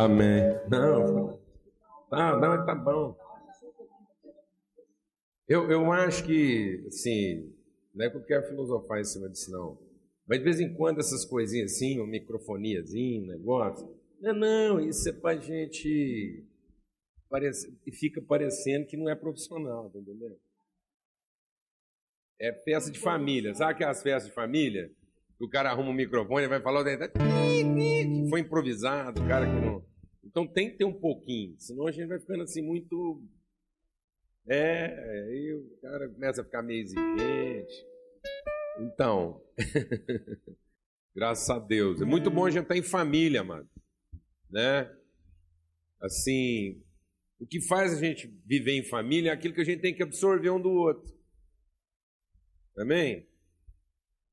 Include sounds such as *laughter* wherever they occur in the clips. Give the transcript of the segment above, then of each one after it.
Amém. Não, tá, não, tá bom. Eu, eu acho que, assim, não é que eu quero filosofar em cima disso, não. Mas de vez em quando essas coisinhas assim, uma microfoniazinha, um negócio. Não, não, isso é pra gente. Parece, fica parecendo que não é profissional, tá entendendo? É festa de família. Sabe aquelas festas de família? o cara arruma um microfone e vai falar que foi improvisado, o cara que não. Então tem que ter um pouquinho, senão a gente vai ficando assim muito. É, aí o cara começa a ficar meio exigente. Então, *laughs* graças a Deus. É muito bom a gente estar em família, mano. Né? Assim, o que faz a gente viver em família é aquilo que a gente tem que absorver um do outro. Amém?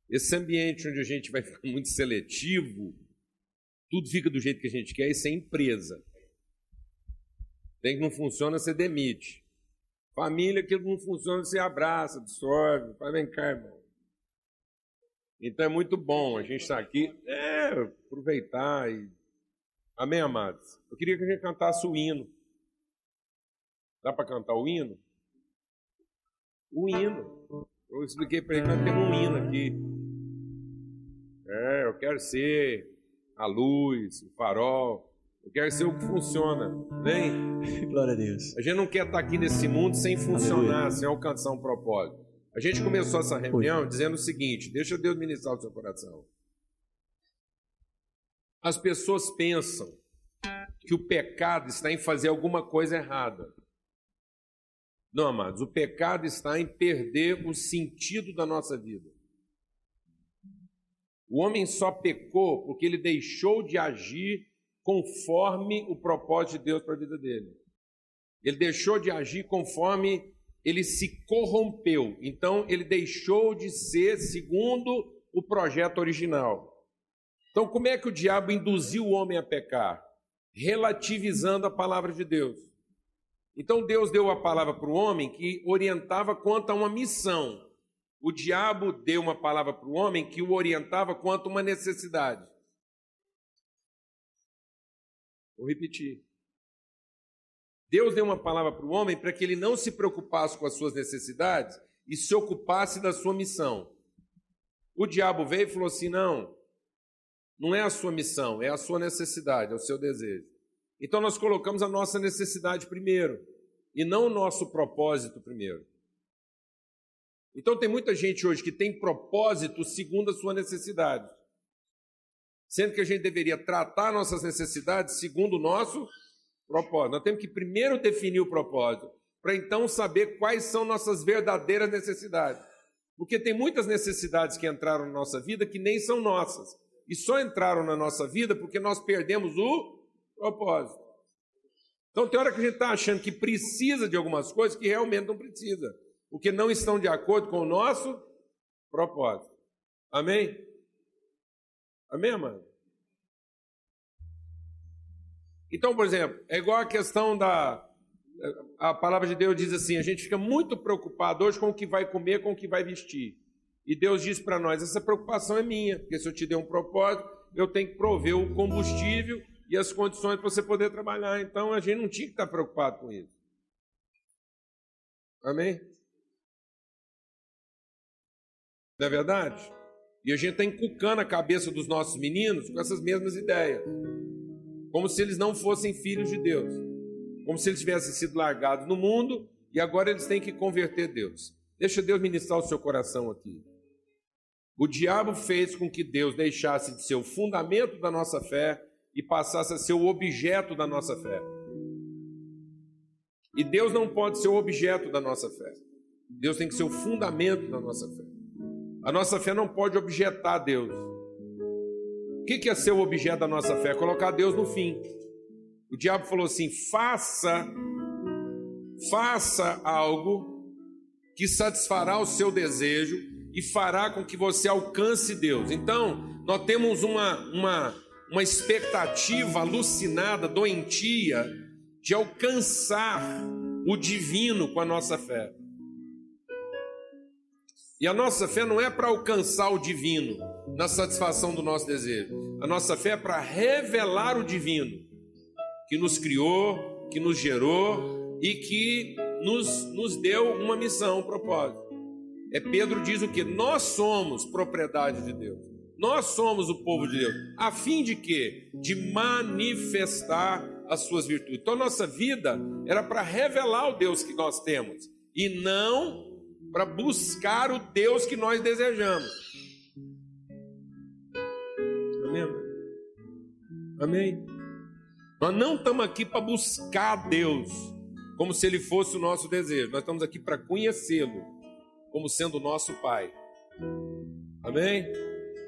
Esse ambiente onde a gente vai ficar muito seletivo, tudo fica do jeito que a gente quer, isso é empresa. Tem que não funciona, você demite. Família, que não funciona, você abraça, absorve, faz vem cá, irmão. Então é muito bom a gente estar aqui, é, aproveitar e. Amém, amados? Eu queria que a gente cantasse o hino. Dá para cantar o hino? O hino. Eu expliquei para ele que temos um hino aqui. É, eu quero ser a luz, o farol. Eu quero ser o que funciona. Vem. *laughs* Glória a Deus. A gente não quer estar aqui nesse mundo sem funcionar, Aleluia. sem alcançar um propósito. A gente começou essa reunião Oi. dizendo o seguinte: deixa Deus ministrar o seu coração. As pessoas pensam que o pecado está em fazer alguma coisa errada. Não, amados, o pecado está em perder o sentido da nossa vida. O homem só pecou porque ele deixou de agir conforme o propósito de Deus para a vida dele. Ele deixou de agir conforme ele se corrompeu. Então, ele deixou de ser segundo o projeto original. Então, como é que o diabo induziu o homem a pecar? Relativizando a palavra de Deus. Então, Deus deu a palavra para o homem que orientava quanto a uma missão. O diabo deu uma palavra para o homem que o orientava quanto uma necessidade. Vou repetir. Deus deu uma palavra para o homem para que ele não se preocupasse com as suas necessidades e se ocupasse da sua missão. O diabo veio e falou assim: não, não é a sua missão, é a sua necessidade, é o seu desejo. Então nós colocamos a nossa necessidade primeiro e não o nosso propósito primeiro. Então tem muita gente hoje que tem propósito segundo a sua necessidade. Sendo que a gente deveria tratar nossas necessidades segundo o nosso propósito. Nós temos que primeiro definir o propósito, para então saber quais são nossas verdadeiras necessidades. Porque tem muitas necessidades que entraram na nossa vida que nem são nossas. E só entraram na nossa vida porque nós perdemos o propósito. Então tem hora que a gente está achando que precisa de algumas coisas que realmente não precisa porque não estão de acordo com o nosso propósito. Amém? Amém, mano? Então, por exemplo, é igual a questão da. A palavra de Deus diz assim: a gente fica muito preocupado hoje com o que vai comer, com o que vai vestir. E Deus diz para nós: essa preocupação é minha, porque se eu te der um propósito, eu tenho que prover o combustível e as condições para você poder trabalhar. Então a gente não tinha que estar preocupado com isso. Amém? Não é verdade? E a gente está encucando a cabeça dos nossos meninos com essas mesmas ideias. Como se eles não fossem filhos de Deus. Como se eles tivessem sido largados no mundo e agora eles têm que converter Deus. Deixa Deus ministrar o seu coração aqui. O diabo fez com que Deus deixasse de ser o fundamento da nossa fé e passasse a ser o objeto da nossa fé. E Deus não pode ser o objeto da nossa fé. Deus tem que ser o fundamento da nossa fé. A nossa fé não pode objetar Deus. O que é ser o objeto da nossa fé? Colocar Deus no fim. O diabo falou assim: faça, faça algo que satisfará o seu desejo e fará com que você alcance Deus. Então, nós temos uma, uma, uma expectativa alucinada, doentia, de alcançar o divino com a nossa fé. E a nossa fé não é para alcançar o divino na satisfação do nosso desejo. A nossa fé é para revelar o divino. que nos criou, que nos gerou e que nos, nos deu uma missão, um propósito. É Pedro diz o que? Nós somos propriedade de Deus. Nós somos o povo de Deus. A fim de quê? De manifestar as suas virtudes. Então, nossa vida era para revelar o Deus que nós temos e não para buscar o Deus que nós desejamos. Amém? Amém? Nós não estamos aqui para buscar Deus como se Ele fosse o nosso desejo. Nós estamos aqui para conhecê-lo como sendo o nosso Pai. Amém?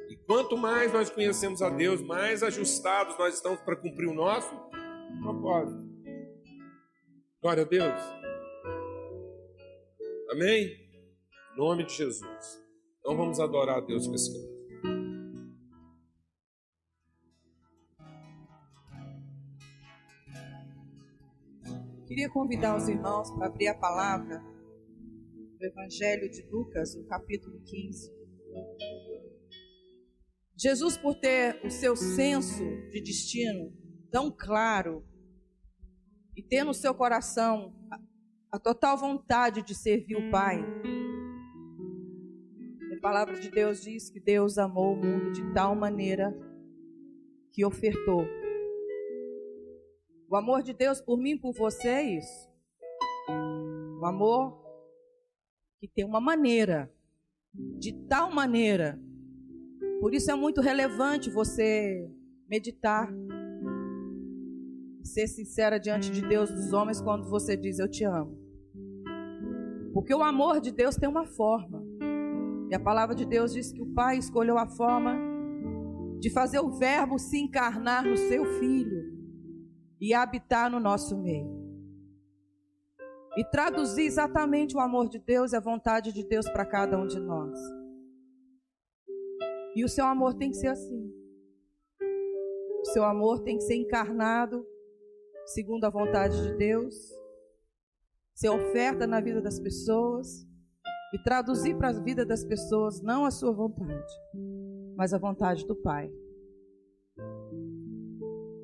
E quanto mais nós conhecemos a Deus, mais ajustados nós estamos para cumprir o nosso propósito. Glória a Deus. Amém? Nome de Jesus. Então vamos adorar a Deus com esse canto. Queria convidar os irmãos para abrir a palavra do Evangelho de Lucas, no capítulo 15. Jesus, por ter o seu senso de destino tão claro e ter no seu coração a, a total vontade de servir o Pai, a palavra de Deus diz que Deus amou o mundo de tal maneira que ofertou o amor de Deus por mim por você é isso. O amor que tem uma maneira, de tal maneira. Por isso é muito relevante você meditar, ser sincera diante de Deus dos homens quando você diz eu te amo. Porque o amor de Deus tem uma forma. E a palavra de Deus diz que o Pai escolheu a forma de fazer o Verbo se encarnar no seu filho e habitar no nosso meio. E traduzir exatamente o amor de Deus e a vontade de Deus para cada um de nós. E o seu amor tem que ser assim. O seu amor tem que ser encarnado segundo a vontade de Deus, ser oferta na vida das pessoas e traduzir para a vida das pessoas não a sua vontade, mas a vontade do Pai.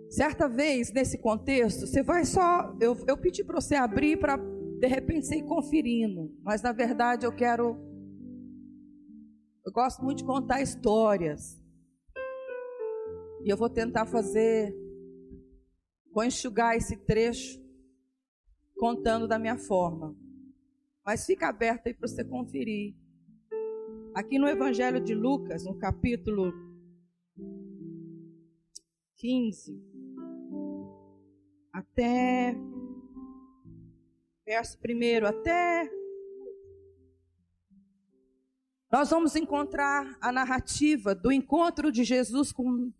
Certa vez, nesse contexto, você vai só. Eu, eu pedi para você abrir para, de repente, você ir conferindo. Mas, na verdade, eu quero. Eu gosto muito de contar histórias. E eu vou tentar fazer. Vou enxugar esse trecho contando da minha forma. Mas fica aberto aí para você conferir. Aqui no Evangelho de Lucas, no capítulo 15, até verso primeiro até nós vamos encontrar a narrativa do encontro de Jesus com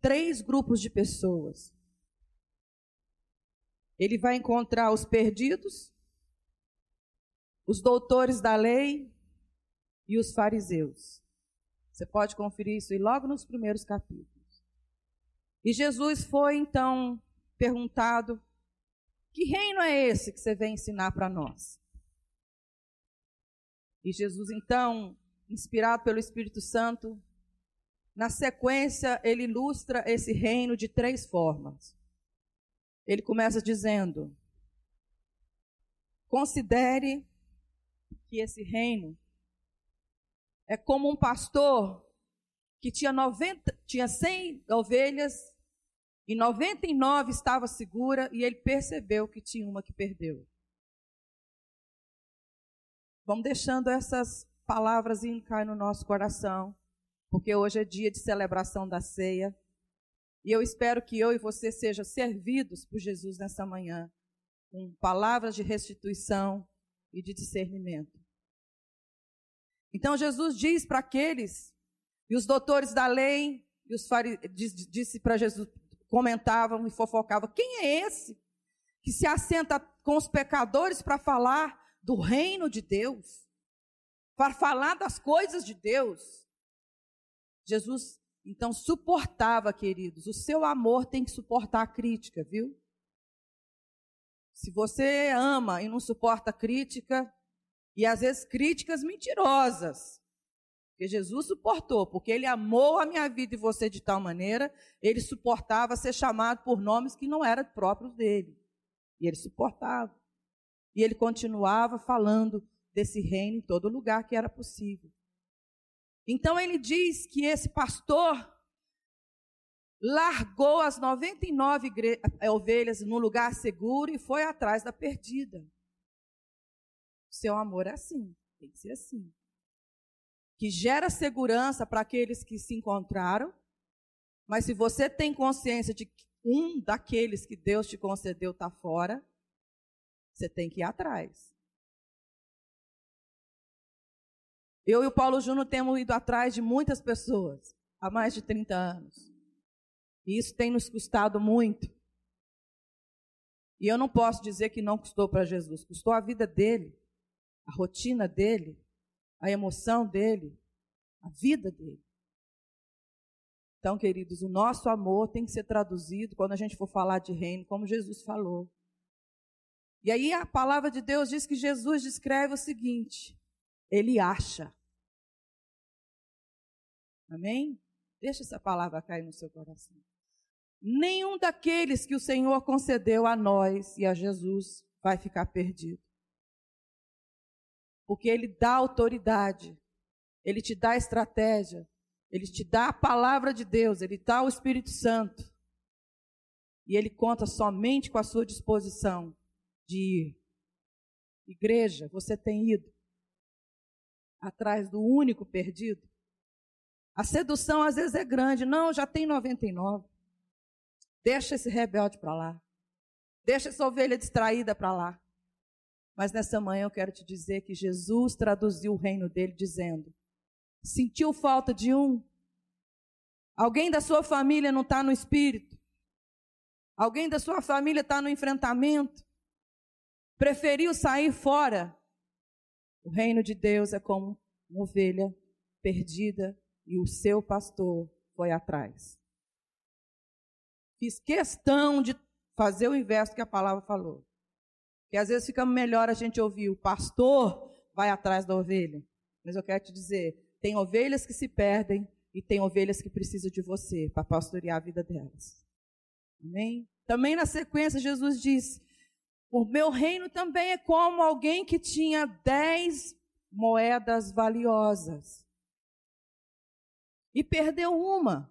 três grupos de pessoas. Ele vai encontrar os perdidos, os doutores da lei e os fariseus. Você pode conferir isso logo nos primeiros capítulos. E Jesus foi então perguntado: Que reino é esse que você vem ensinar para nós? E Jesus, então, inspirado pelo Espírito Santo, na sequência, ele ilustra esse reino de três formas. Ele começa dizendo: Considere que esse reino é como um pastor que tinha 90, tinha 100 ovelhas e 99 estava segura e ele percebeu que tinha uma que perdeu. Vamos deixando essas palavras cair no nosso coração, porque hoje é dia de celebração da ceia. E eu espero que eu e você sejam servidos por Jesus nessa manhã, com palavras de restituição e de discernimento. Então Jesus diz para aqueles, e os doutores da lei, e os fariseus, disse para Jesus, comentavam e fofocavam: quem é esse que se assenta com os pecadores para falar do reino de Deus? Para falar das coisas de Deus? Jesus então suportava, queridos. O seu amor tem que suportar a crítica, viu? Se você ama e não suporta crítica, e às vezes críticas mentirosas, Porque Jesus suportou, porque ele amou a minha vida e você de tal maneira, ele suportava ser chamado por nomes que não eram próprios dele. E ele suportava. E ele continuava falando desse reino em todo lugar que era possível. Então ele diz que esse pastor largou as 99 eh, ovelhas no lugar seguro e foi atrás da perdida. Seu amor é assim, tem que ser assim. Que gera segurança para aqueles que se encontraram, mas se você tem consciência de que um daqueles que Deus te concedeu está fora, você tem que ir atrás. Eu e o Paulo Júnior temos ido atrás de muitas pessoas há mais de 30 anos. E isso tem nos custado muito. E eu não posso dizer que não custou para Jesus. Custou a vida dele, a rotina dele, a emoção dele, a vida dele. Então, queridos, o nosso amor tem que ser traduzido quando a gente for falar de reino, como Jesus falou. E aí a palavra de Deus diz que Jesus descreve o seguinte: ele acha. Amém? Deixa essa palavra cair no seu coração. Nenhum daqueles que o Senhor concedeu a nós e a Jesus vai ficar perdido. Porque Ele dá autoridade, Ele te dá estratégia, Ele te dá a palavra de Deus, Ele dá o Espírito Santo. E Ele conta somente com a sua disposição de ir. Igreja, você tem ido atrás do único perdido? A sedução às vezes é grande. Não, já tem 99. Deixa esse rebelde para lá. Deixa essa ovelha distraída para lá. Mas nessa manhã eu quero te dizer que Jesus traduziu o reino dele dizendo: sentiu falta de um? Alguém da sua família não está no espírito? Alguém da sua família está no enfrentamento? Preferiu sair fora? O reino de Deus é como uma ovelha perdida e o seu pastor foi atrás. Fiz questão de fazer o inverso que a palavra falou. Que às vezes fica melhor a gente ouvir o pastor vai atrás da ovelha. Mas eu quero te dizer, tem ovelhas que se perdem e tem ovelhas que precisam de você para pastorear a vida delas. Amém? Também na sequência Jesus diz: O meu reino também é como alguém que tinha dez moedas valiosas e perdeu uma.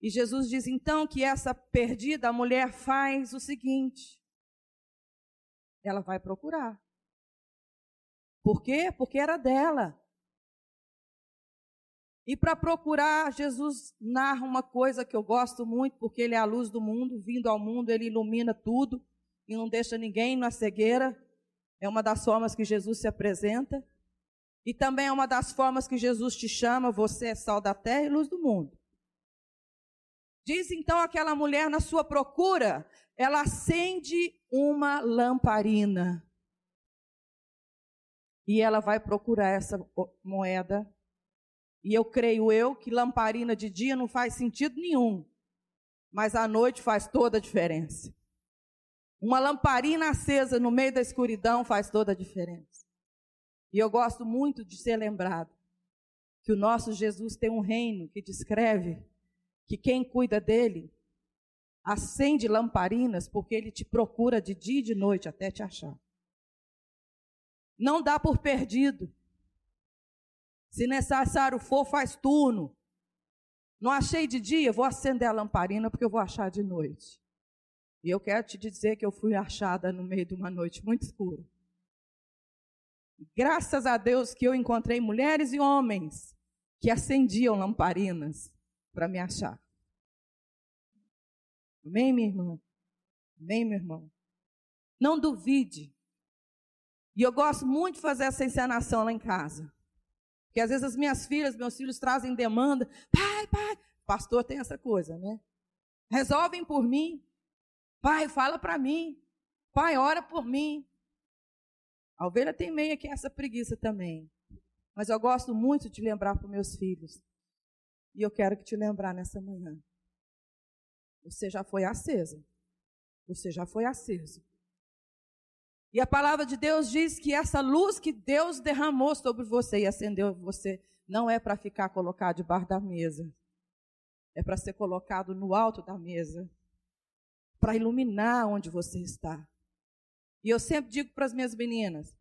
E Jesus diz então que essa perdida, mulher faz o seguinte: ela vai procurar. Por quê? Porque era dela. E para procurar, Jesus narra uma coisa que eu gosto muito, porque ele é a luz do mundo, vindo ao mundo, ele ilumina tudo e não deixa ninguém na cegueira. É uma das formas que Jesus se apresenta. E também é uma das formas que Jesus te chama, você é sal da terra e luz do mundo. Diz então aquela mulher na sua procura, ela acende uma lamparina. E ela vai procurar essa moeda. E eu creio eu que lamparina de dia não faz sentido nenhum. Mas à noite faz toda a diferença. Uma lamparina acesa no meio da escuridão faz toda a diferença. E eu gosto muito de ser lembrado que o nosso Jesus tem um reino que descreve que quem cuida dele acende lamparinas porque ele te procura de dia e de noite até te achar. Não dá por perdido. Se necessário for, faz turno. Não achei de dia, vou acender a lamparina porque eu vou achar de noite. E eu quero te dizer que eu fui achada no meio de uma noite muito escura. Graças a Deus que eu encontrei mulheres e homens que acendiam lamparinas para me achar. Amém, minha irmã? Amém, meu irmão? Não duvide. E eu gosto muito de fazer essa encenação lá em casa. Porque às vezes as minhas filhas, meus filhos trazem demanda. Pai, pai. Pastor tem essa coisa, né? Resolvem por mim. Pai, fala para mim. Pai, ora por mim. A ovelha tem meia que essa preguiça também. Mas eu gosto muito de lembrar para meus filhos. E eu quero que te lembrar nessa manhã. Você já foi acesa. Você já foi aceso. E a palavra de Deus diz que essa luz que Deus derramou sobre você e acendeu você não é para ficar colocado debaixo da mesa. É para ser colocado no alto da mesa, para iluminar onde você está. E eu sempre digo para as minhas meninas,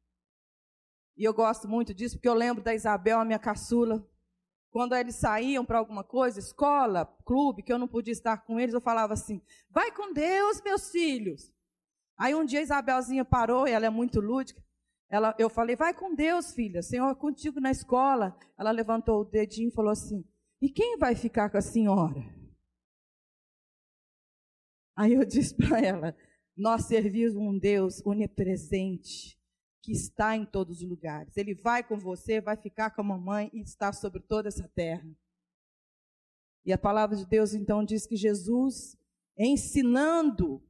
e eu gosto muito disso, porque eu lembro da Isabel, a minha caçula, quando eles saíam para alguma coisa, escola, clube, que eu não podia estar com eles, eu falava assim: vai com Deus, meus filhos. Aí um dia Isabelzinha parou, e ela é muito lúdica. Ela, eu falei, vai com Deus, filha, Senhor é contigo na escola. Ela levantou o dedinho e falou assim: e quem vai ficar com a senhora? Aí eu disse para ela: nós servimos um Deus onipresente, que está em todos os lugares. Ele vai com você, vai ficar com a mamãe e está sobre toda essa terra. E a palavra de Deus então diz que Jesus, ensinando,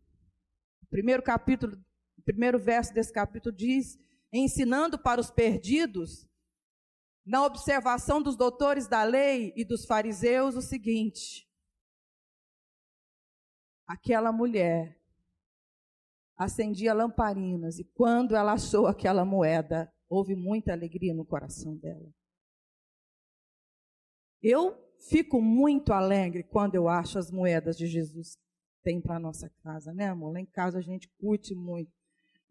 primeiro capítulo, primeiro verso desse capítulo diz, ensinando para os perdidos, na observação dos doutores da lei e dos fariseus, o seguinte: aquela mulher acendia lamparinas e quando ela achou aquela moeda, houve muita alegria no coração dela. Eu fico muito alegre quando eu acho as moedas de Jesus tem para nossa casa, né, amor? Lá em casa a gente curte muito.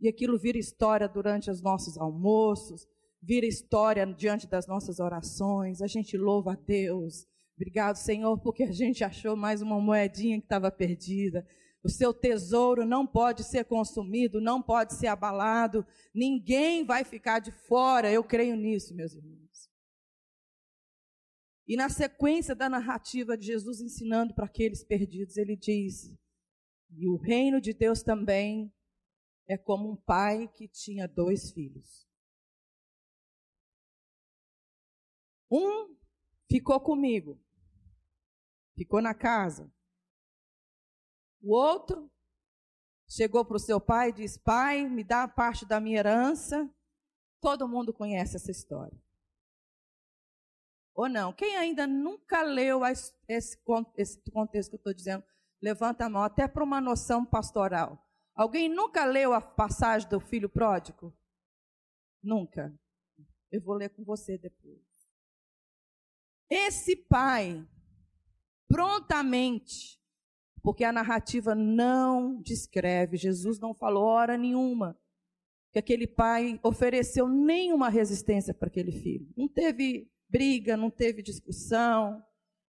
E aquilo vira história durante os nossos almoços, vira história diante das nossas orações. A gente louva a Deus. Obrigado, Senhor, porque a gente achou mais uma moedinha que estava perdida. O seu tesouro não pode ser consumido, não pode ser abalado, ninguém vai ficar de fora. Eu creio nisso, meus irmãos. E na sequência da narrativa de Jesus ensinando para aqueles perdidos, ele diz: E o reino de Deus também é como um pai que tinha dois filhos. Um ficou comigo, ficou na casa. O outro chegou para o seu pai e disse: Pai, me dá parte da minha herança. Todo mundo conhece essa história. Ou não? Quem ainda nunca leu esse, contexto que eu estou dizendo, levanta a mão, até para uma noção pastoral. Alguém nunca leu a passagem do filho pródigo? Nunca. Eu vou ler com você depois. Esse pai, prontamente, porque a narrativa não descreve, Jesus não falou hora nenhuma que aquele pai ofereceu nenhuma resistência para aquele filho. Não teve briga, não teve discussão,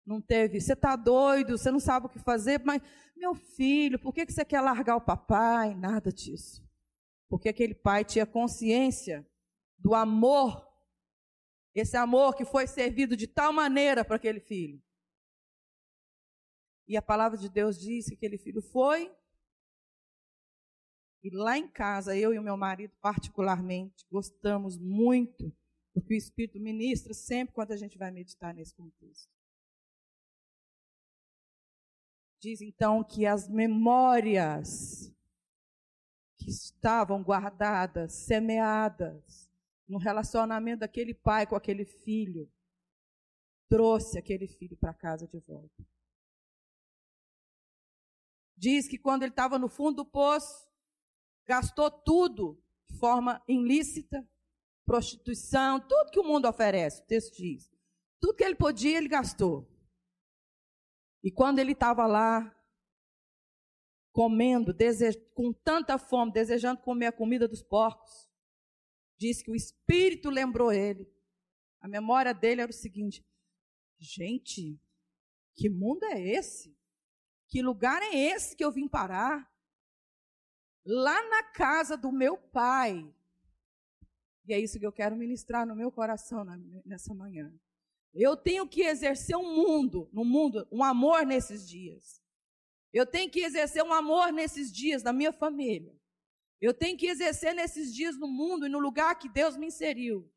não teve. Você está doido, você não sabe o que fazer, mas, meu filho, por que você quer largar o papai? Nada disso. Porque aquele pai tinha consciência do amor, esse amor que foi servido de tal maneira para aquele filho, e a palavra de Deus diz que aquele filho foi. E lá em casa, eu e o meu marido, particularmente, gostamos muito do que o Espírito ministra sempre quando a gente vai meditar nesse contexto. Diz então que as memórias que estavam guardadas, semeadas, no relacionamento daquele pai com aquele filho, trouxe aquele filho para casa de volta. Diz que quando ele estava no fundo do poço, gastou tudo de forma ilícita, prostituição, tudo que o mundo oferece, o texto diz. Tudo que ele podia, ele gastou. E quando ele estava lá, comendo, com tanta fome, desejando comer a comida dos porcos, diz que o Espírito lembrou ele. A memória dele era o seguinte: gente, que mundo é esse? Que lugar é esse que eu vim parar? Lá na casa do meu pai. E é isso que eu quero ministrar no meu coração nessa manhã. Eu tenho que exercer um mundo, no mundo, um amor nesses dias. Eu tenho que exercer um amor nesses dias da minha família. Eu tenho que exercer nesses dias no mundo e no lugar que Deus me inseriu.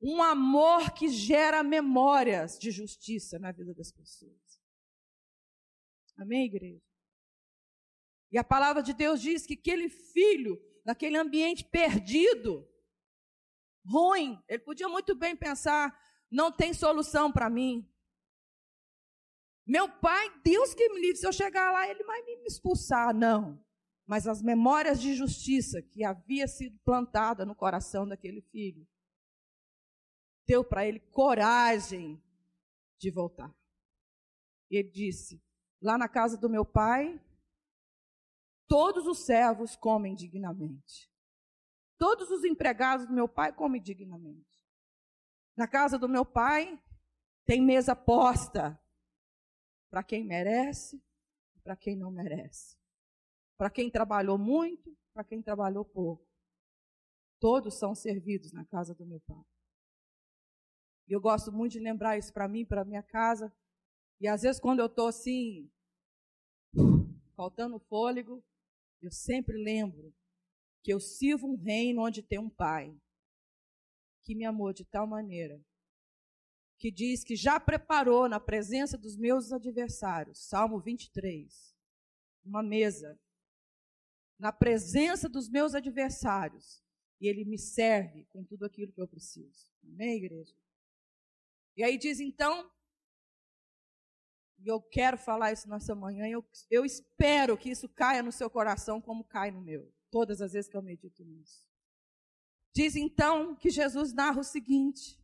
Um amor que gera memórias de justiça na vida das pessoas. Amém, igreja? E a palavra de Deus diz que aquele filho, naquele ambiente perdido, ruim, ele podia muito bem pensar: não tem solução para mim. Meu pai, Deus que me livre, se eu chegar lá, ele vai me expulsar. Não. mas as memórias de justiça que havia sido plantada no coração daquele filho deu para ele coragem de voltar. Ele disse: Lá na casa do meu pai, todos os servos comem dignamente. Todos os empregados do meu pai comem dignamente. Na casa do meu pai tem mesa posta para quem merece e para quem não merece. Para quem trabalhou muito, para quem trabalhou pouco. Todos são servidos na casa do meu pai. E eu gosto muito de lembrar isso para mim, para minha casa. E às vezes quando eu estou assim, faltando fôlego, eu sempre lembro que eu sirvo um reino onde tem um pai que me amou de tal maneira que diz que já preparou na presença dos meus adversários, Salmo 23, uma mesa na presença dos meus adversários, e ele me serve com tudo aquilo que eu preciso. Amém, igreja? E aí diz então, e eu quero falar isso nessa manhã, eu, eu espero que isso caia no seu coração como cai no meu, todas as vezes que eu medito nisso. Diz então que Jesus narra o seguinte: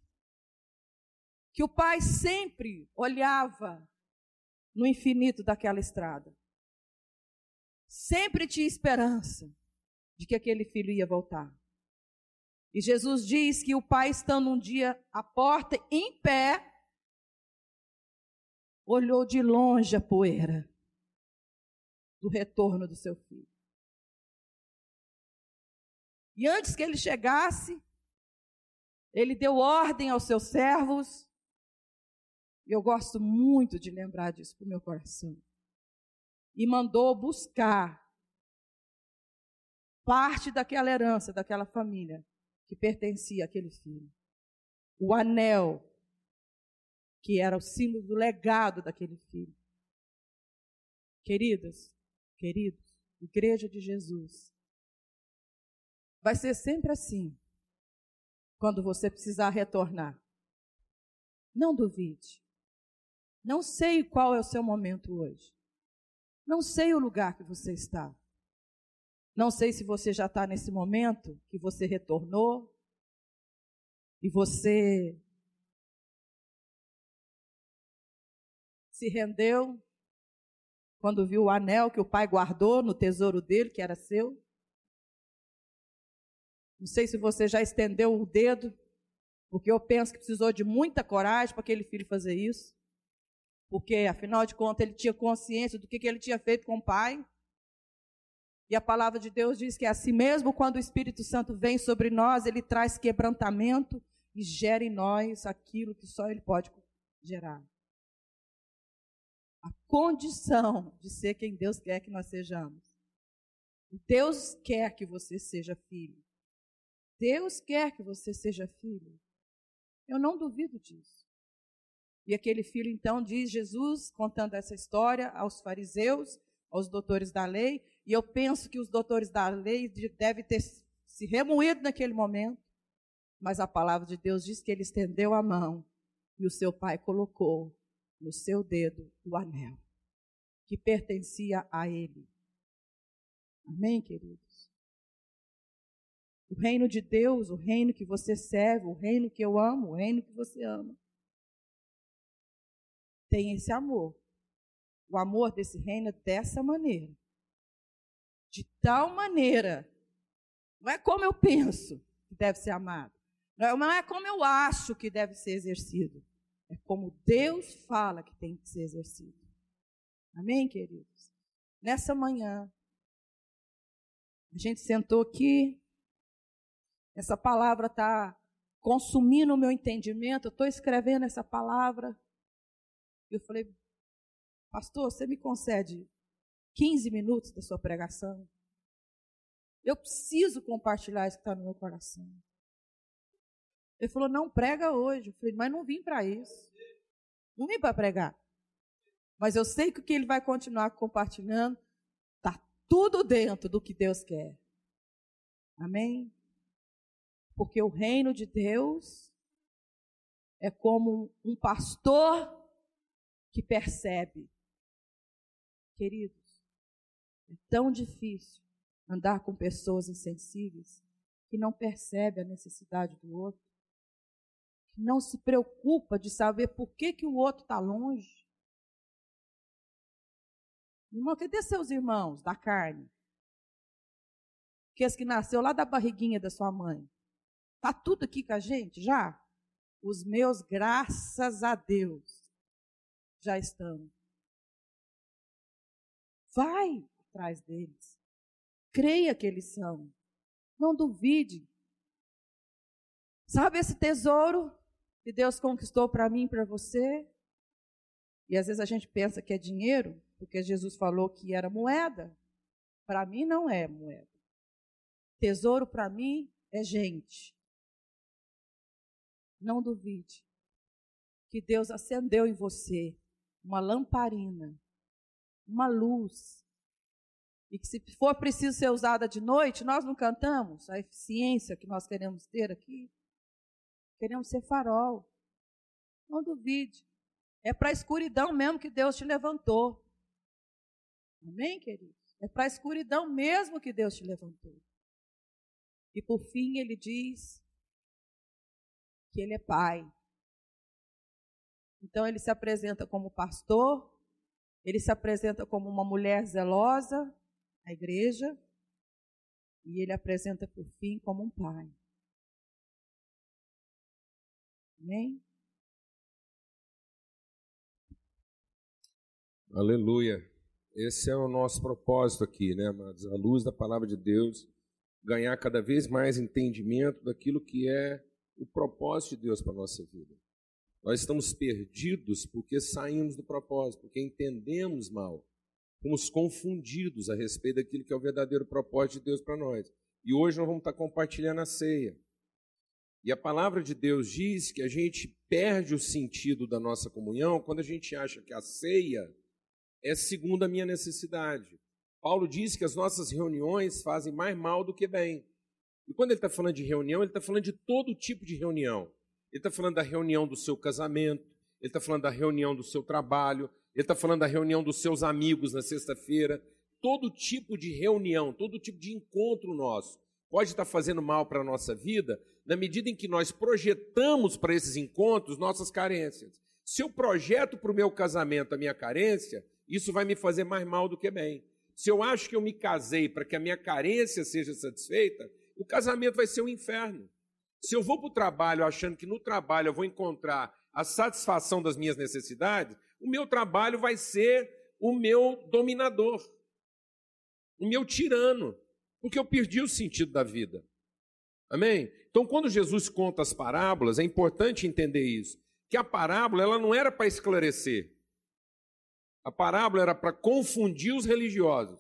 que o pai sempre olhava no infinito daquela estrada. Sempre tinha esperança de que aquele filho ia voltar. E Jesus diz que o pai, estando um dia à porta, em pé, olhou de longe a poeira do retorno do seu filho. E antes que ele chegasse, ele deu ordem aos seus servos. E eu gosto muito de lembrar disso para o meu coração. E mandou buscar parte daquela herança, daquela família, que pertencia àquele filho. O anel, que era o símbolo do legado daquele filho. Queridas, queridos, Igreja de Jesus, vai ser sempre assim, quando você precisar retornar. Não duvide. Não sei qual é o seu momento hoje. Não sei o lugar que você está. Não sei se você já está nesse momento que você retornou e você se rendeu quando viu o anel que o pai guardou no tesouro dele, que era seu. Não sei se você já estendeu o dedo, porque eu penso que precisou de muita coragem para aquele filho fazer isso. Porque, afinal de contas, ele tinha consciência do que, ele tinha feito com o pai. E a palavra de Deus diz que é assim mesmo quando o Espírito Santo vem sobre nós, ele traz quebrantamento e gera em nós aquilo que só ele pode gerar. Condição de ser quem Deus quer que nós sejamos. Deus quer que você seja filho. Deus quer que você seja filho. Eu não duvido disso. E aquele filho então diz Jesus contando essa história aos fariseus, aos doutores da lei, e eu penso que os doutores da lei devem ter se remoído naquele momento, mas a palavra de Deus diz que ele estendeu a mão e o seu pai colocou no seu dedo o anel que pertencia a ele. Amém, queridos? O reino de Deus, o reino que você serve, o reino que eu amo, o reino que você ama, tem esse amor. O amor desse reino é dessa maneira de tal maneira. Não é como eu penso que deve ser amado. Não é como eu acho que deve ser exercido. É como Deus fala que tem que ser exercido. Amém, queridos? Nessa manhã, a gente sentou aqui, essa palavra está consumindo o meu entendimento, eu estou escrevendo essa palavra. E eu falei, pastor, você me concede 15 minutos da sua pregação. Eu preciso compartilhar isso que está no meu coração. Ele falou, não prega hoje. Eu falei, mas não vim para isso. Não vim para pregar. Mas eu sei que o que ele vai continuar compartilhando está tudo dentro do que Deus quer. Amém? Porque o reino de Deus é como um pastor que percebe. Querido, é tão difícil andar com pessoas insensíveis, que não percebem a necessidade do outro, não se preocupa de saber por que, que o outro está longe. Irmão, cadê seus irmãos da carne? Aqueles que nasceu lá da barriguinha da sua mãe. Está tudo aqui com a gente já? Os meus, graças a Deus, já estão. Vai atrás deles. Creia que eles são. Não duvide. Sabe esse tesouro que Deus conquistou para mim e para você? E às vezes a gente pensa que é dinheiro, porque Jesus falou que era moeda. Para mim não é moeda. Tesouro para mim é gente. Não duvide que Deus acendeu em você uma lamparina, uma luz. E que se for preciso ser usada de noite, nós não cantamos a eficiência que nós queremos ter aqui. Queremos ser farol. Não duvide. É para a escuridão mesmo que Deus te levantou. Amém, queridos? É para a escuridão mesmo que Deus te levantou. E por fim ele diz que ele é pai. Então ele se apresenta como pastor, ele se apresenta como uma mulher zelosa na igreja, e ele apresenta por fim como um pai. Amém? Aleluia. Esse é o nosso propósito aqui, né, amados? A luz da palavra de Deus, ganhar cada vez mais entendimento daquilo que é o propósito de Deus para a nossa vida. Nós estamos perdidos porque saímos do propósito, porque entendemos mal. Fomos confundidos a respeito daquilo que é o verdadeiro propósito de Deus para nós. E hoje nós vamos estar compartilhando a ceia. E a palavra de Deus diz que a gente perde o sentido da nossa comunhão quando a gente acha que a ceia é segundo a minha necessidade. Paulo diz que as nossas reuniões fazem mais mal do que bem. E quando ele está falando de reunião, ele está falando de todo tipo de reunião. Ele está falando da reunião do seu casamento, ele está falando da reunião do seu trabalho, ele está falando da reunião dos seus amigos na sexta-feira. Todo tipo de reunião, todo tipo de encontro nosso pode estar fazendo mal para a nossa vida na medida em que nós projetamos para esses encontros nossas carências. Se eu projeto para o meu casamento a minha carência, isso vai me fazer mais mal do que bem. Se eu acho que eu me casei para que a minha carência seja satisfeita, o casamento vai ser um inferno. Se eu vou para o trabalho achando que no trabalho eu vou encontrar a satisfação das minhas necessidades, o meu trabalho vai ser o meu dominador, o meu tirano, porque eu perdi o sentido da vida. Amém? Então, quando Jesus conta as parábolas, é importante entender isso, que a parábola ela não era para esclarecer. A parábola era para confundir os religiosos.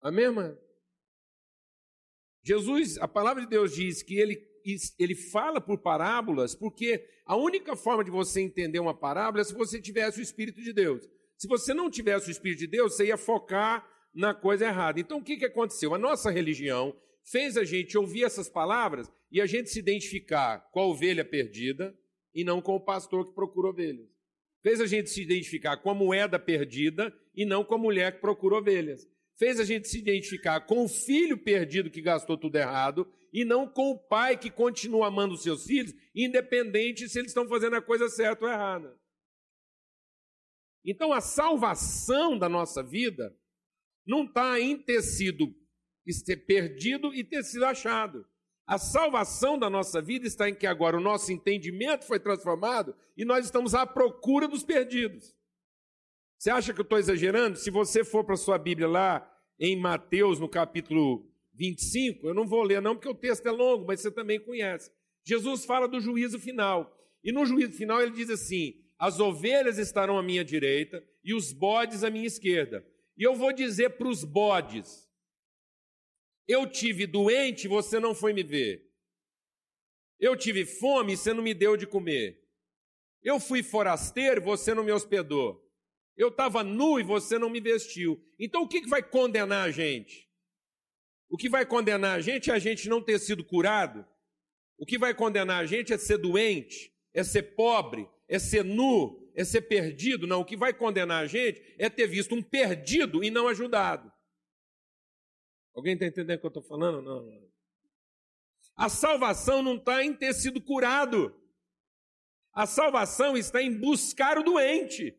Amém, irmã? Jesus, a palavra de Deus diz que ele, ele fala por parábolas, porque a única forma de você entender uma parábola é se você tivesse o Espírito de Deus. Se você não tivesse o Espírito de Deus, você ia focar na coisa errada. Então, o que, que aconteceu? A nossa religião fez a gente ouvir essas palavras e a gente se identificar com a ovelha perdida e não com o pastor que procura ovelhas. Fez a gente se identificar com a moeda perdida e não com a mulher que procura ovelhas fez a gente se identificar com o filho perdido que gastou tudo errado e não com o pai que continua amando os seus filhos, independente se eles estão fazendo a coisa certa ou errada. Então a salvação da nossa vida não está em ter sido ter perdido e ter sido achado. A salvação da nossa vida está em que agora o nosso entendimento foi transformado e nós estamos à procura dos perdidos. Você acha que eu estou exagerando? Se você for para a sua Bíblia lá, em Mateus, no capítulo 25, eu não vou ler não, porque o texto é longo, mas você também conhece. Jesus fala do juízo final. E no juízo final ele diz assim: as ovelhas estarão à minha direita e os bodes à minha esquerda. E eu vou dizer para os bodes: eu tive doente, você não foi me ver. Eu tive fome, você não me deu de comer. Eu fui forasteiro, você não me hospedou. Eu estava nu e você não me vestiu. Então o que vai condenar a gente? O que vai condenar a gente é a gente não ter sido curado. O que vai condenar a gente é ser doente, é ser pobre, é ser nu, é ser perdido. Não, o que vai condenar a gente é ter visto um perdido e não ajudado. Alguém está entendendo o que eu estou falando? Não. A salvação não está em ter sido curado. A salvação está em buscar o doente.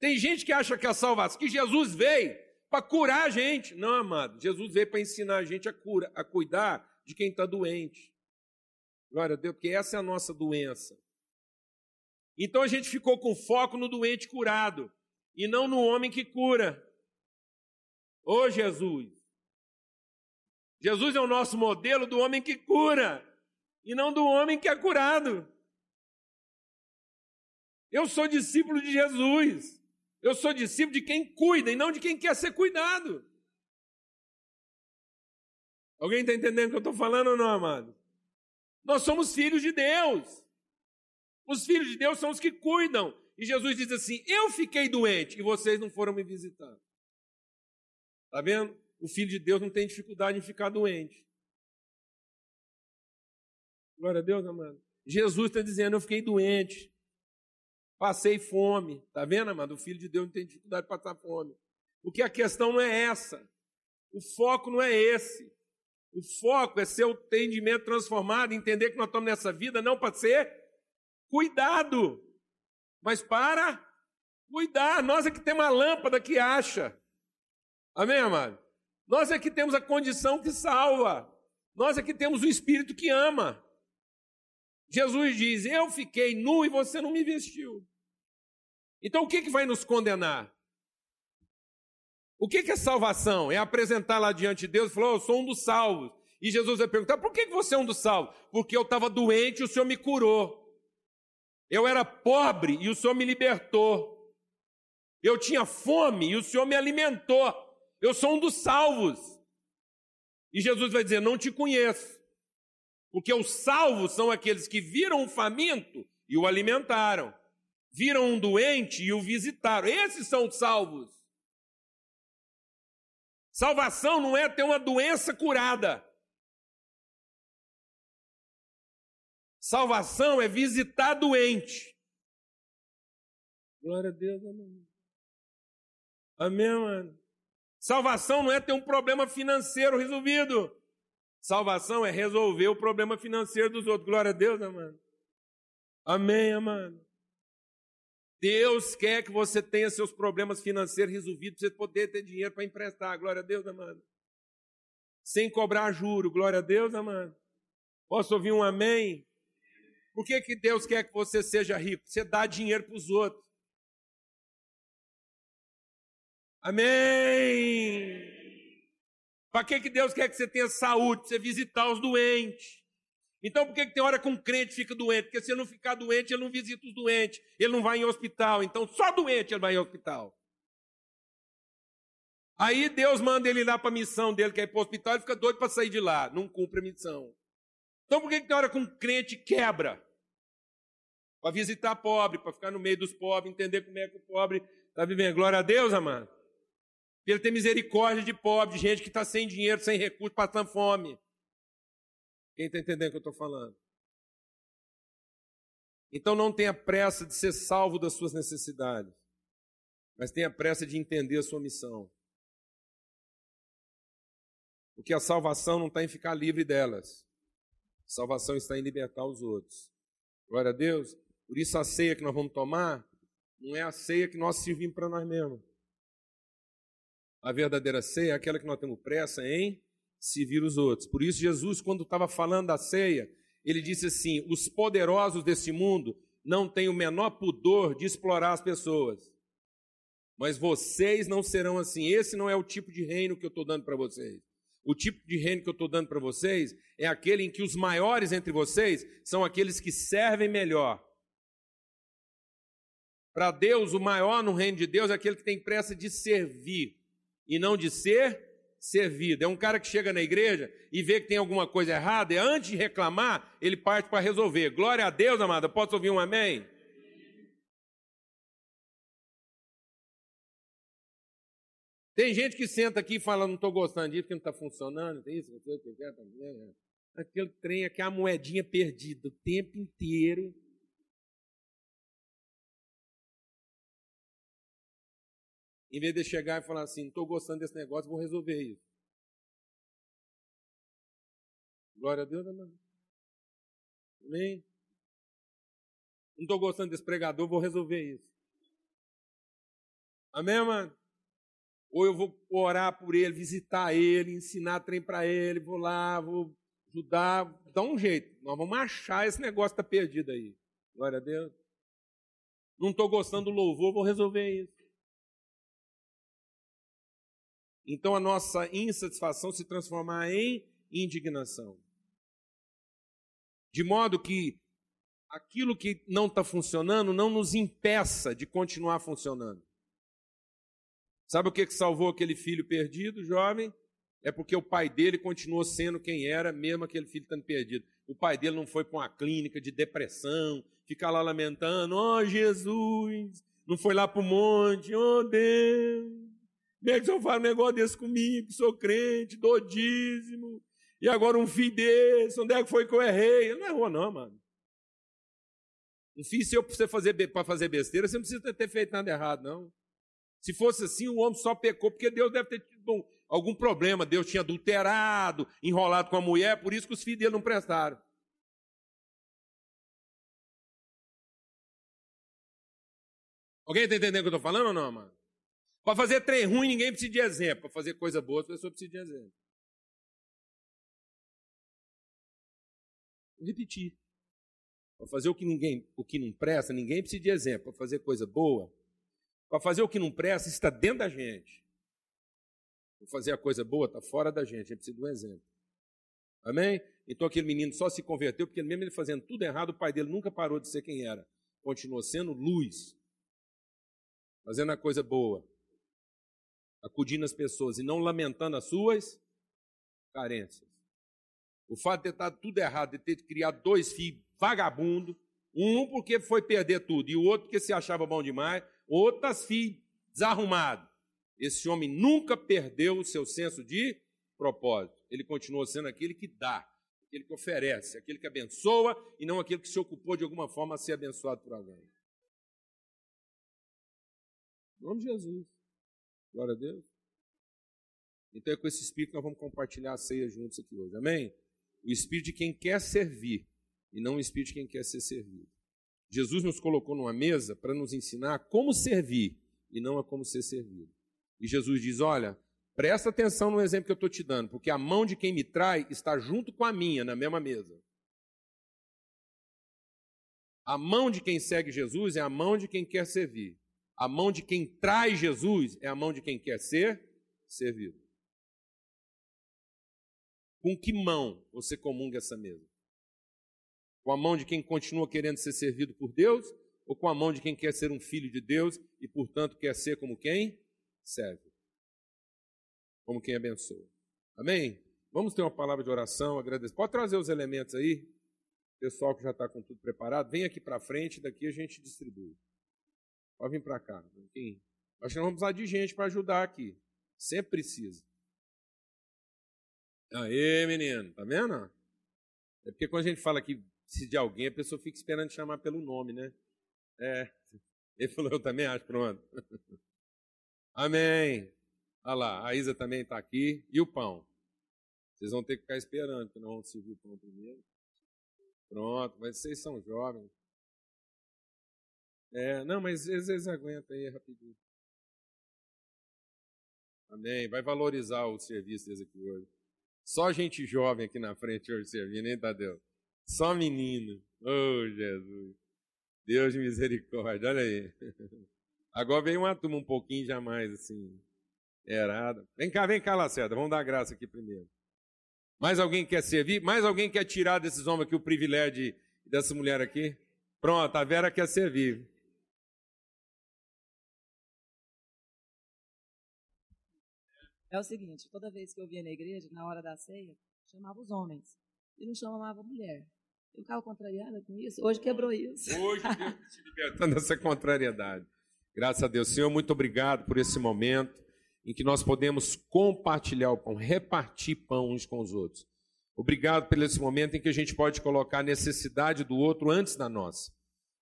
Tem gente que acha que a salvação, que Jesus veio para curar a gente. Não, amado. Jesus veio para ensinar a gente a cura, a cuidar de quem está doente. Glória a Deus, porque essa é a nossa doença. Então a gente ficou com foco no doente curado e não no homem que cura. Ô Jesus! Jesus é o nosso modelo do homem que cura e não do homem que é curado. Eu sou discípulo de Jesus. Eu sou discípulo de quem cuida e não de quem quer ser cuidado. Alguém está entendendo o que eu estou falando ou não, amado? Nós somos filhos de Deus. Os filhos de Deus são os que cuidam. E Jesus diz assim: Eu fiquei doente e vocês não foram me visitar. Está vendo? O filho de Deus não tem dificuldade em ficar doente. Glória a Deus, amado. Jesus está dizendo: Eu fiquei doente. Passei fome. Está vendo, amado? O filho de Deus não tem dificuldade de passar fome. Porque a questão não é essa. O foco não é esse. O foco é ser o entendimento transformado, entender que nós estamos nessa vida não para ser cuidado, mas para cuidar. Nós é que temos a lâmpada que acha. Amém, amado? Nós é que temos a condição que salva. Nós é que temos o Espírito que ama. Jesus diz: Eu fiquei nu e você não me vestiu. Então o que, que vai nos condenar? O que, que é salvação? É apresentar lá diante de Deus e falar: oh, Eu sou um dos salvos. E Jesus vai perguntar: Por que, que você é um dos salvos? Porque eu estava doente e o Senhor me curou. Eu era pobre e o Senhor me libertou. Eu tinha fome e o Senhor me alimentou. Eu sou um dos salvos. E Jesus vai dizer: Não te conheço. Porque os salvos são aqueles que viram um faminto e o alimentaram, viram um doente e o visitaram. Esses são os salvos. Salvação não é ter uma doença curada. Salvação é visitar doente. Glória a Deus, amém. Amém, mano. Salvação não é ter um problema financeiro resolvido. Salvação é resolver o problema financeiro dos outros. Glória a Deus, amado. Amém, amado. Deus quer que você tenha seus problemas financeiros resolvidos para você poder ter dinheiro para emprestar. Glória a Deus, amado. Sem cobrar juro. Glória a Deus, amado. Posso ouvir um amém? Por que, que Deus quer que você seja rico? Você dá dinheiro para os outros. Amém! Para que, que Deus quer que você tenha saúde? Você visitar os doentes. Então, por que, que tem hora que um crente fica doente? Porque se ele não ficar doente, ele não visita os doentes. Ele não vai em hospital. Então, só doente ele vai em hospital. Aí Deus manda ele lá para a missão dele, que é ir para o hospital, ele fica doido para sair de lá. Não cumpre a missão. Então por que, que tem hora que um crente quebra? Para visitar pobre, para ficar no meio dos pobres, entender como é que o pobre está vivendo. Glória a Deus, amado. Ele tem misericórdia de pobre, de gente que está sem dinheiro, sem recurso, passando fome. Quem está entendendo o que eu estou falando? Então não tenha pressa de ser salvo das suas necessidades, mas tenha pressa de entender a sua missão. Porque a salvação não está em ficar livre delas. Salvação está em libertar os outros. Glória a Deus. Por isso a ceia que nós vamos tomar não é a ceia que nós servimos para nós mesmos. A verdadeira ceia é aquela que nós temos pressa em servir os outros. Por isso Jesus, quando estava falando da ceia, ele disse assim: os poderosos desse mundo não têm o menor pudor de explorar as pessoas. Mas vocês não serão assim. Esse não é o tipo de reino que eu estou dando para vocês. O tipo de reino que eu estou dando para vocês é aquele em que os maiores entre vocês são aqueles que servem melhor. Para Deus, o maior no reino de Deus é aquele que tem pressa de servir e não de ser servido. É um cara que chega na igreja e vê que tem alguma coisa errada e antes de reclamar, ele parte para resolver. Glória a Deus, amada. Posso ouvir um amém? Tem gente que senta aqui e fala, não estou gostando disso, porque não está funcionando, tem isso, aquilo, aquilo, aquele trem aqui, a moedinha perdida o tempo inteiro. Em vez de chegar e falar assim, estou gostando desse negócio, vou resolver isso. Glória a Deus, amém. Amém. Não estou gostando desse pregador, vou resolver isso. Amém, mano? Ou eu vou orar por ele, visitar ele, ensinar trem para ele, vou lá, vou ajudar, dá um jeito. Nós vamos achar esse negócio que está perdido aí. Glória a Deus. Não estou gostando do louvor, vou resolver isso. Então a nossa insatisfação se transformar em indignação. De modo que aquilo que não está funcionando não nos impeça de continuar funcionando. Sabe o que, que salvou aquele filho perdido, jovem? É porque o pai dele continuou sendo quem era, mesmo aquele filho estando perdido. O pai dele não foi para uma clínica de depressão, ficar lá lamentando, oh Jesus, não foi lá para o monte, oh Deus, como é que o senhor faz um negócio desse comigo, sou crente, dou dízimo, e agora um filho desse, onde é que foi que eu errei? Ele não errou não, mano. Um filho seu para fazer, fazer besteira, você não precisa ter feito nada errado, não. Se fosse assim, o homem só pecou porque Deus deve ter tido algum problema. Deus tinha adulterado, enrolado com a mulher, por isso que os filhos dele não prestaram. Alguém está entendendo o que eu estou falando ou não, mano? Para fazer trem ruim, ninguém precisa de exemplo. Para fazer coisa boa, a pessoa precisa de exemplo. Vou repetir. Para fazer o que ninguém, o que não presta, ninguém precisa de exemplo. Para fazer coisa boa, para fazer o que não presta, está dentro da gente. Para fazer a coisa boa, está fora da gente. A gente precisa de um exemplo. Amém? Então aquele menino só se converteu porque mesmo ele fazendo tudo errado, o pai dele nunca parou de ser quem era. Continuou sendo luz. Fazendo a coisa boa. Acudindo as pessoas e não lamentando as suas carências. O fato de ter estado tudo errado, de ter criado dois filhos vagabundos, um porque foi perder tudo e o outro porque se achava bom demais, outras filhas desarrumado. Esse homem nunca perdeu o seu senso de propósito. Ele continuou sendo aquele que dá, aquele que oferece, aquele que abençoa e não aquele que se ocupou de alguma forma a ser abençoado por alguém. Em nome de Jesus. Glória a Deus. Então é com esse espírito que nós vamos compartilhar a ceia juntos aqui hoje. Amém? O espírito de quem quer servir e não o espírito de quem quer ser servido. Jesus nos colocou numa mesa para nos ensinar como servir e não a como ser servido. E Jesus diz: Olha, presta atenção no exemplo que eu estou te dando, porque a mão de quem me trai está junto com a minha, na mesma mesa. A mão de quem segue Jesus é a mão de quem quer servir. A mão de quem traz Jesus é a mão de quem quer ser servido. Com que mão você comunga essa mesa? Com a mão de quem continua querendo ser servido por Deus ou com a mão de quem quer ser um filho de Deus e, portanto, quer ser como quem? Serve. Como quem abençoa. Amém? Vamos ter uma palavra de oração, agradecer. Pode trazer os elementos aí? Pessoal que já está com tudo preparado, vem aqui para frente, daqui a gente distribui. Pode vir para cá. Que nós vamos precisar de gente para ajudar aqui. Sempre precisa. Aê, menino, tá vendo? É porque quando a gente fala aqui precisa de alguém, a pessoa fica esperando chamar pelo nome, né? É. *laughs* Ele falou, eu também acho, pronto. *laughs* Amém. Olha lá, a Isa também está aqui. E o pão? Vocês vão ter que ficar esperando, porque nós vamos servir o pão primeiro. Pronto, mas vocês são jovens. É, não, mas às vezes aguenta aí rapidinho. Amém. Vai valorizar o serviço deles aqui hoje. Só gente jovem aqui na frente hoje servindo, hein, Tadeu? Só menino. Oh, Jesus. Deus de misericórdia, olha aí. *laughs* Agora vem uma turma um pouquinho já mais assim, errada. Vem cá, vem cá, Lacerda, vamos dar graça aqui primeiro. Mais alguém quer servir? Mais alguém quer tirar desses homens aqui o privilégio dessa mulher aqui? Pronto, a Vera quer servir. É o seguinte, toda vez que eu via na igreja, na hora da ceia, chamava os homens e não chamava a mulher. Eu ficava contrariada com isso. Hoje quebrou isso. Hoje Deus *laughs* te libertando dessa contrariedade. Graças a Deus. Senhor, muito obrigado por esse momento em que nós podemos compartilhar o pão, repartir pão uns com os outros. Obrigado por esse momento em que a gente pode colocar a necessidade do outro antes da nossa.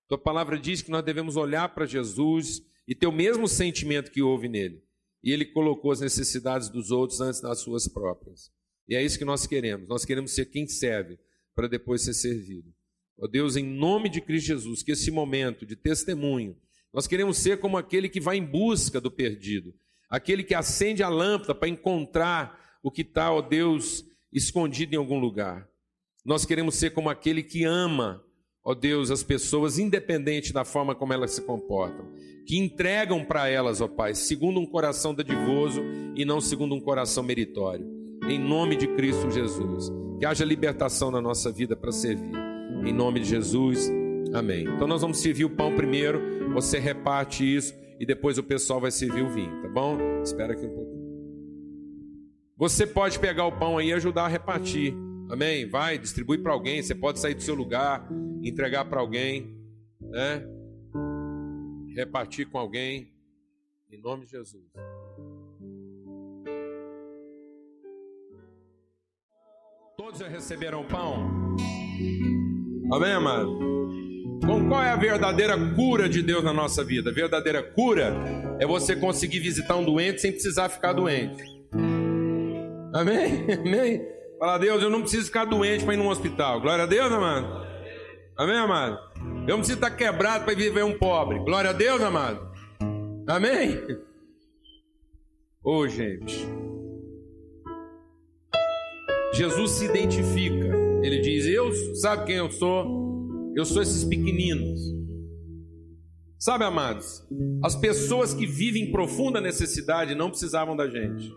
Tua palavra diz que nós devemos olhar para Jesus e ter o mesmo sentimento que houve nele. E ele colocou as necessidades dos outros antes das suas próprias. E é isso que nós queremos. Nós queremos ser quem serve para depois ser servido. Ó Deus, em nome de Cristo Jesus, que esse momento de testemunho, nós queremos ser como aquele que vai em busca do perdido, aquele que acende a lâmpada para encontrar o que está, ó Deus, escondido em algum lugar. Nós queremos ser como aquele que ama, ó Deus, as pessoas, independente da forma como elas se comportam, que entregam para elas, ó Pai, segundo um coração dadivoso e não segundo um coração meritório. Em nome de Cristo Jesus, que haja libertação na nossa vida para servir. Em nome de Jesus, amém. Então nós vamos servir o pão primeiro, você reparte isso e depois o pessoal vai servir o vinho, tá bom? Espera aqui um pouquinho. Você pode pegar o pão aí e ajudar a repartir. Amém? Vai, distribui para alguém. Você pode sair do seu lugar, entregar para alguém, né? Repartir com alguém. Em nome de Jesus. Todos já receberam pão? Amém, amado? Com qual é a verdadeira cura de Deus na nossa vida? A verdadeira cura é você conseguir visitar um doente sem precisar ficar doente. Amém? *laughs* Amém? Fala, Deus, eu não preciso ficar doente para ir num hospital. Glória a Deus, amado. Amém, amado? Eu não preciso estar quebrado para viver um pobre. Glória a Deus, amado. Amém? Ô, oh, gente. Jesus se identifica. Ele diz: Eu, sabe quem eu sou? Eu sou esses pequeninos. Sabe, amados, as pessoas que vivem profunda necessidade não precisavam da gente.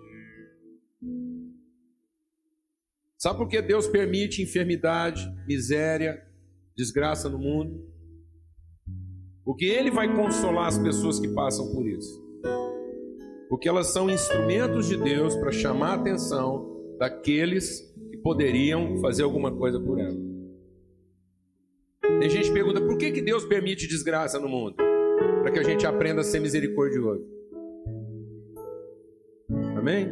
Sabe por que Deus permite enfermidade, miséria, desgraça no mundo? Porque Ele vai consolar as pessoas que passam por isso. Porque elas são instrumentos de Deus para chamar a atenção daqueles que poderiam fazer alguma coisa por ela. Tem gente que pergunta por que, que Deus permite desgraça no mundo? Para que a gente aprenda a ser misericordioso. Amém?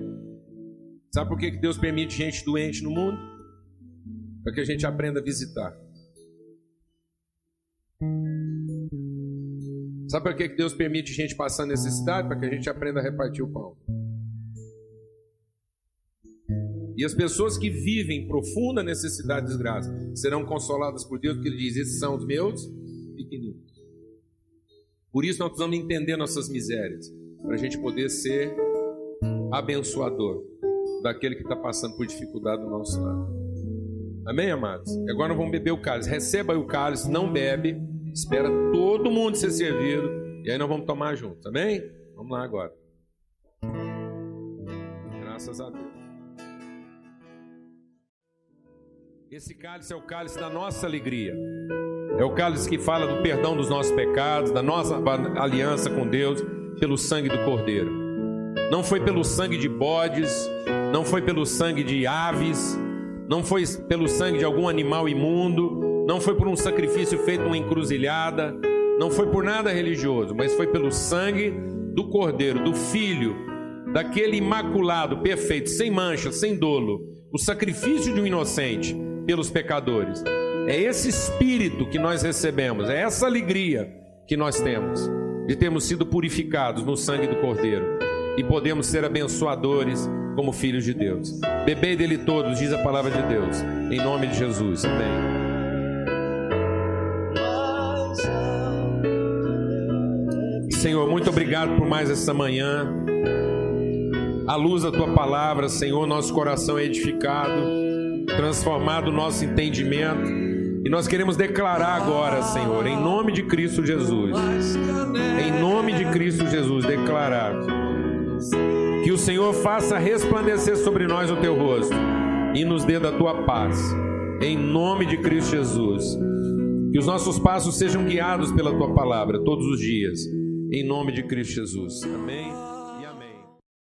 Sabe por que Deus permite gente doente no mundo? Para que a gente aprenda a visitar. Sabe por que Deus permite gente passar necessidade? Para que a gente aprenda a repartir o pão. E as pessoas que vivem profunda necessidade e desgraça serão consoladas por Deus, porque Ele diz: Esses são os meus pequeninos. Por isso nós precisamos entender nossas misérias, para a gente poder ser abençoador daquele que está passando por dificuldade do nosso lado. Amém, amados? Agora nós vamos beber o cálice. Receba o cálice, não bebe, espera todo mundo ser servido e aí nós vamos tomar junto. Amém? Vamos lá agora. Graças a Deus. Esse cálice é o cálice da nossa alegria. É o cálice que fala do perdão dos nossos pecados, da nossa aliança com Deus pelo sangue do Cordeiro. Não foi pelo sangue de bodes, não foi pelo sangue de aves, não foi pelo sangue de algum animal imundo, não foi por um sacrifício feito numa encruzilhada, não foi por nada religioso, mas foi pelo sangue do Cordeiro, do Filho, daquele imaculado, perfeito, sem mancha, sem dolo, o sacrifício de um inocente pelos pecadores. É esse espírito que nós recebemos, é essa alegria que nós temos de termos sido purificados no sangue do Cordeiro e podemos ser abençoadores como filhos de Deus. Bebei dele todos, diz a palavra de Deus, em nome de Jesus. Amém. Senhor, muito obrigado por mais essa manhã. À luz da tua palavra, Senhor, nosso coração é edificado, transformado o nosso entendimento. E nós queremos declarar agora, Senhor, em nome de Cristo Jesus, em nome de Cristo Jesus, declarar que o Senhor faça resplandecer sobre nós o teu rosto e nos dê da tua paz. Em nome de Cristo Jesus. Que os nossos passos sejam guiados pela tua palavra todos os dias. Em nome de Cristo Jesus. Amém.